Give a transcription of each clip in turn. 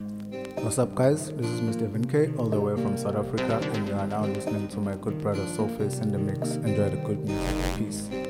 What's up, guys? This is Mr. Vinke, all the way from South Africa, and you are now listening to my good brother Sophie in the mix. Enjoy the good music. Peace.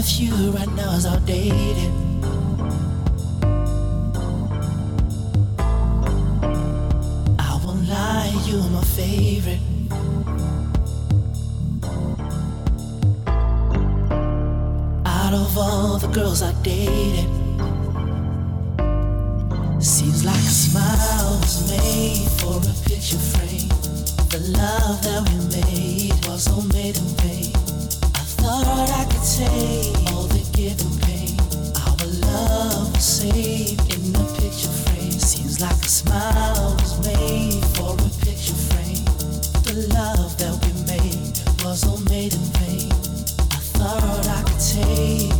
with you right now is outdated.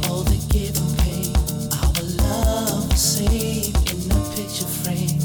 All the give pain, our love was in the picture frame.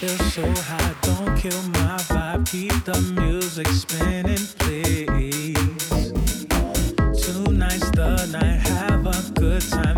feel so high. Don't kill my vibe. Keep the music spinning, please. Tonight's the night. Have a good time.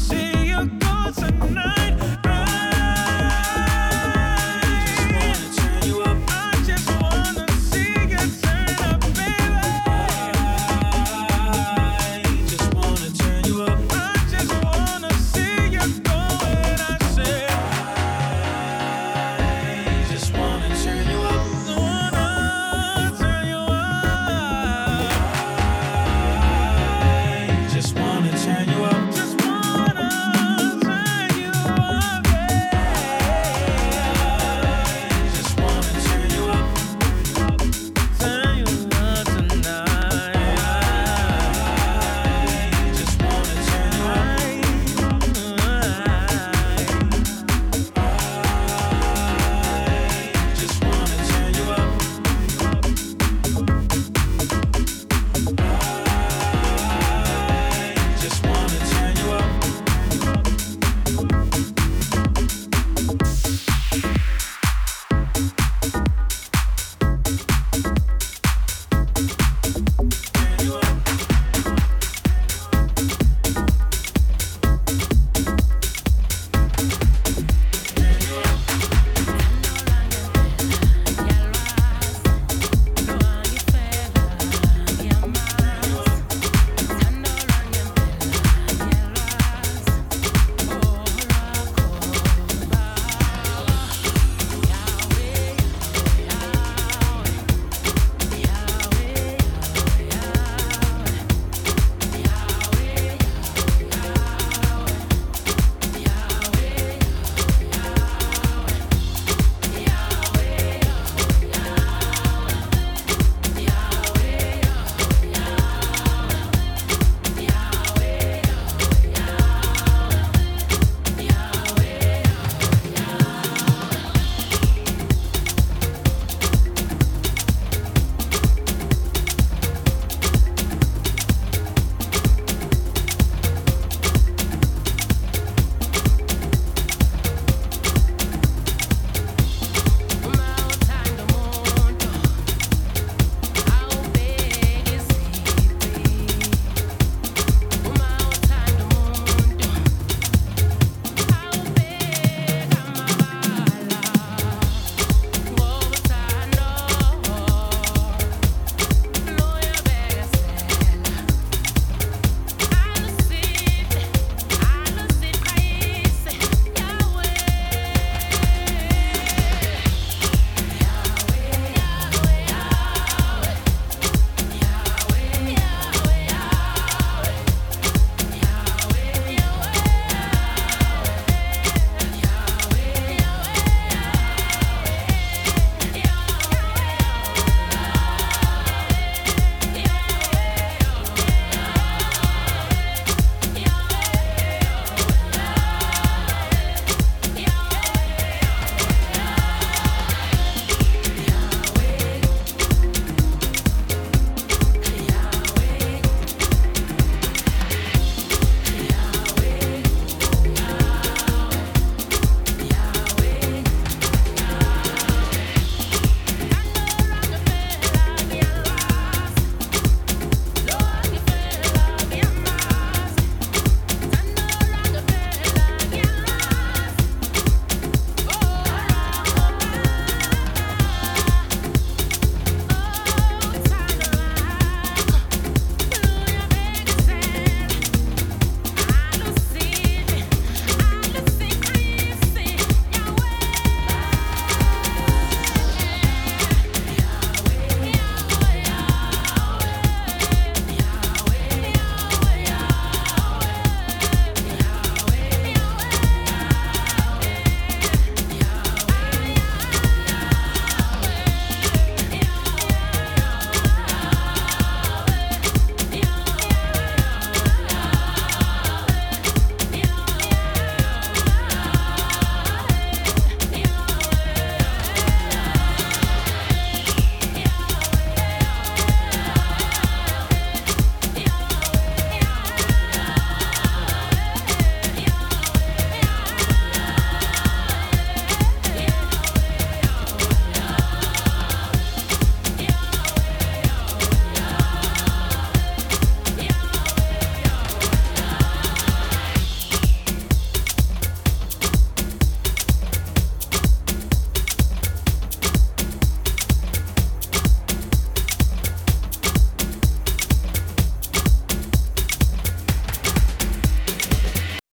see.